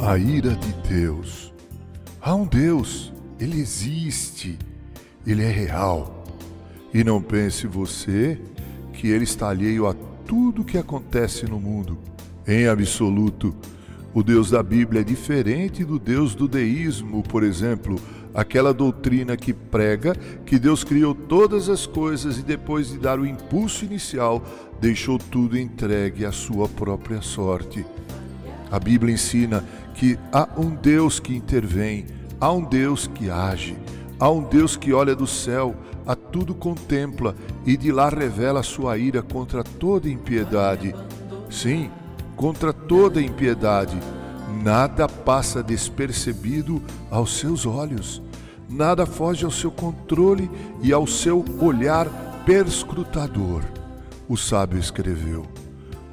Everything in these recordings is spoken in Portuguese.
A ira de Deus. Há um Deus, ele existe, ele é real. E não pense você que ele está alheio a tudo que acontece no mundo. Em absoluto, o Deus da Bíblia é diferente do Deus do deísmo, por exemplo, aquela doutrina que prega que Deus criou todas as coisas e depois de dar o impulso inicial, deixou tudo entregue à sua própria sorte. A Bíblia ensina que há um Deus que intervém, há um Deus que age, há um Deus que olha do céu, a tudo contempla e de lá revela sua ira contra toda impiedade. Sim, contra toda impiedade. Nada passa despercebido aos seus olhos, nada foge ao seu controle e ao seu olhar perscrutador. O sábio escreveu: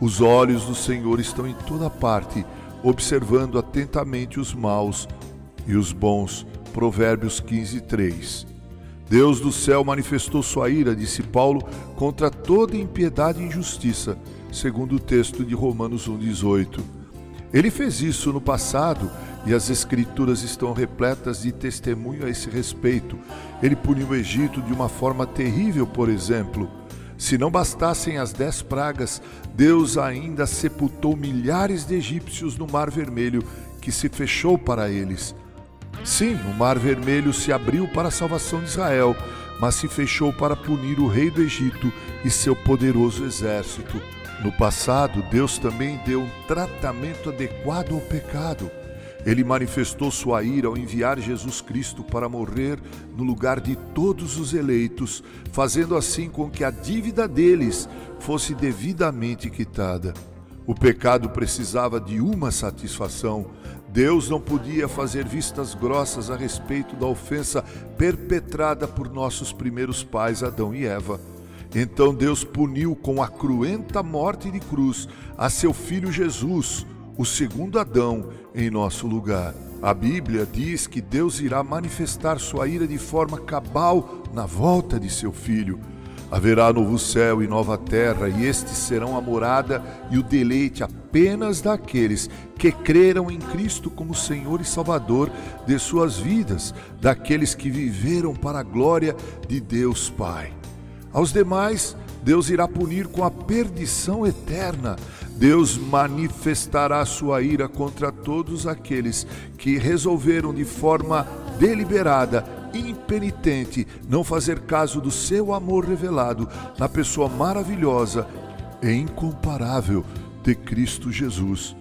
Os olhos do Senhor estão em toda parte, observando atentamente os maus e os bons. Provérbios 15, 3. Deus do céu manifestou sua ira, disse Paulo, contra toda impiedade e injustiça, segundo o texto de Romanos 1,18. Ele fez isso no passado e as Escrituras estão repletas de testemunho a esse respeito. Ele puniu o Egito de uma forma terrível, por exemplo. Se não bastassem as dez pragas, Deus ainda sepultou milhares de egípcios no Mar Vermelho, que se fechou para eles. Sim, o Mar Vermelho se abriu para a salvação de Israel, mas se fechou para punir o rei do Egito e seu poderoso exército. No passado, Deus também deu um tratamento adequado ao pecado. Ele manifestou sua ira ao enviar Jesus Cristo para morrer no lugar de todos os eleitos, fazendo assim com que a dívida deles fosse devidamente quitada. O pecado precisava de uma satisfação. Deus não podia fazer vistas grossas a respeito da ofensa perpetrada por nossos primeiros pais, Adão e Eva. Então Deus puniu com a cruenta morte de cruz a seu filho Jesus, o segundo Adão, em nosso lugar. A Bíblia diz que Deus irá manifestar sua ira de forma cabal na volta de seu filho. Haverá novo céu e nova terra, e estes serão a morada e o deleite apenas daqueles que creram em Cristo como Senhor e Salvador de suas vidas, daqueles que viveram para a glória de Deus Pai. Aos demais, Deus irá punir com a perdição eterna. Deus manifestará sua ira contra todos aqueles que resolveram de forma deliberada, impenitente, não fazer caso do seu amor revelado na pessoa maravilhosa e incomparável de Cristo Jesus.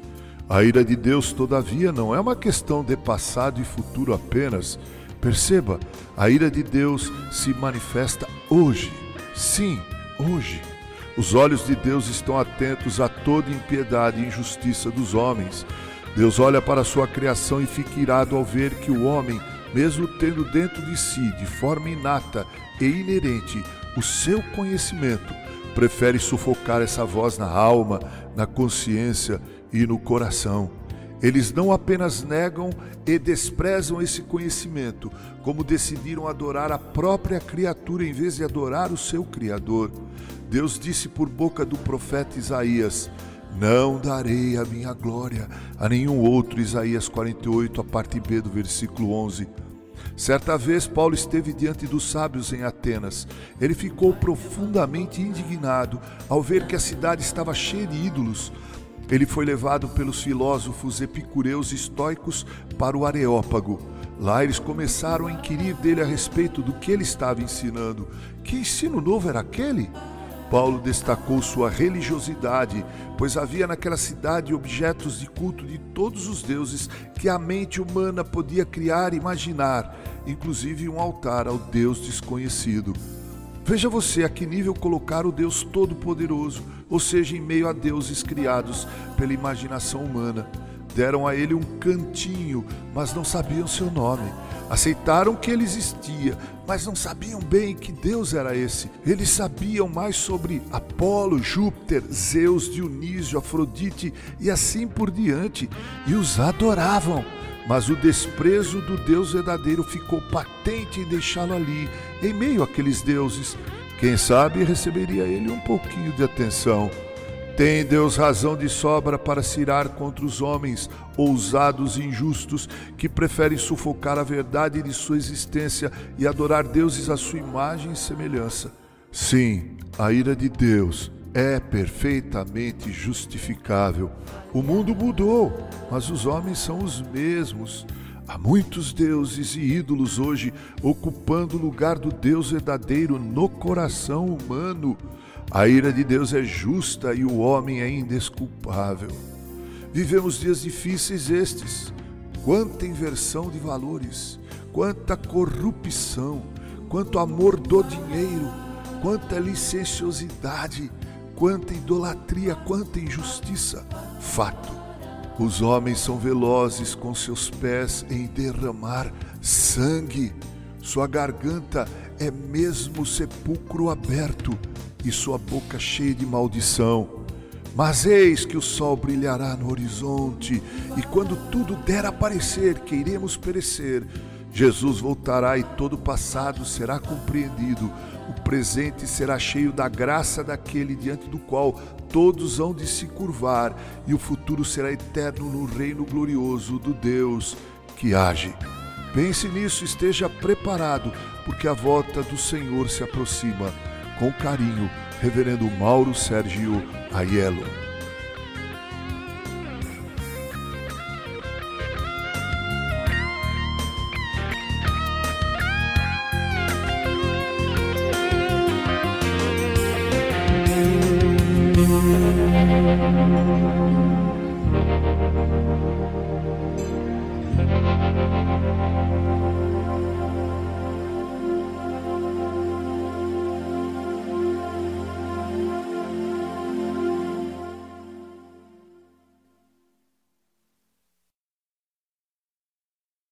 A ira de Deus, todavia, não é uma questão de passado e futuro apenas. Perceba, a ira de Deus se manifesta hoje Sim, hoje. Os olhos de Deus estão atentos a toda impiedade e injustiça dos homens. Deus olha para a sua criação e fica irado ao ver que o homem, mesmo tendo dentro de si, de forma inata e inerente, o seu conhecimento, prefere sufocar essa voz na alma, na consciência e no coração. Eles não apenas negam e desprezam esse conhecimento, como decidiram adorar a própria criatura em vez de adorar o seu Criador. Deus disse por boca do profeta Isaías: Não darei a minha glória a nenhum outro. Isaías 48, a parte B do versículo 11. Certa vez, Paulo esteve diante dos sábios em Atenas. Ele ficou profundamente indignado ao ver que a cidade estava cheia de ídolos. Ele foi levado pelos filósofos epicureus estoicos para o Areópago. Lá eles começaram a inquirir dele a respeito do que ele estava ensinando. Que ensino novo era aquele? Paulo destacou sua religiosidade, pois havia naquela cidade objetos de culto de todos os deuses que a mente humana podia criar e imaginar, inclusive um altar ao Deus desconhecido. Veja você a que nível colocar o Deus Todo-Poderoso, ou seja, em meio a deuses criados pela imaginação humana. Deram a ele um cantinho, mas não sabiam seu nome. Aceitaram que ele existia, mas não sabiam bem que Deus era esse. Eles sabiam mais sobre Apolo, Júpiter, Zeus, Dionísio, Afrodite e assim por diante, e os adoravam mas o desprezo do Deus verdadeiro ficou patente em deixá-lo ali, em meio àqueles deuses. Quem sabe receberia ele um pouquinho de atenção. Tem Deus razão de sobra para se irar contra os homens ousados e injustos que preferem sufocar a verdade de sua existência e adorar deuses à sua imagem e semelhança. Sim, a ira de Deus é perfeitamente justificável. O mundo mudou, mas os homens são os mesmos. Há muitos deuses e ídolos hoje ocupando o lugar do Deus verdadeiro no coração humano. A ira de Deus é justa e o homem é indesculpável. Vivemos dias difíceis estes. Quanta inversão de valores, quanta corrupção, quanto amor do dinheiro, quanta licenciosidade, quanta idolatria, quanta injustiça. Fato. Os homens são velozes com seus pés em derramar sangue. Sua garganta é mesmo sepulcro aberto e sua boca cheia de maldição. Mas eis que o sol brilhará no horizonte, e quando tudo der a parecer que iremos perecer, Jesus voltará e todo o passado será compreendido. O presente será cheio da graça daquele diante do qual todos hão de se curvar, e o futuro será eterno no reino glorioso do Deus que age. Pense nisso, esteja preparado, porque a volta do Senhor se aproxima. Com carinho, Reverendo Mauro Sérgio Aiello.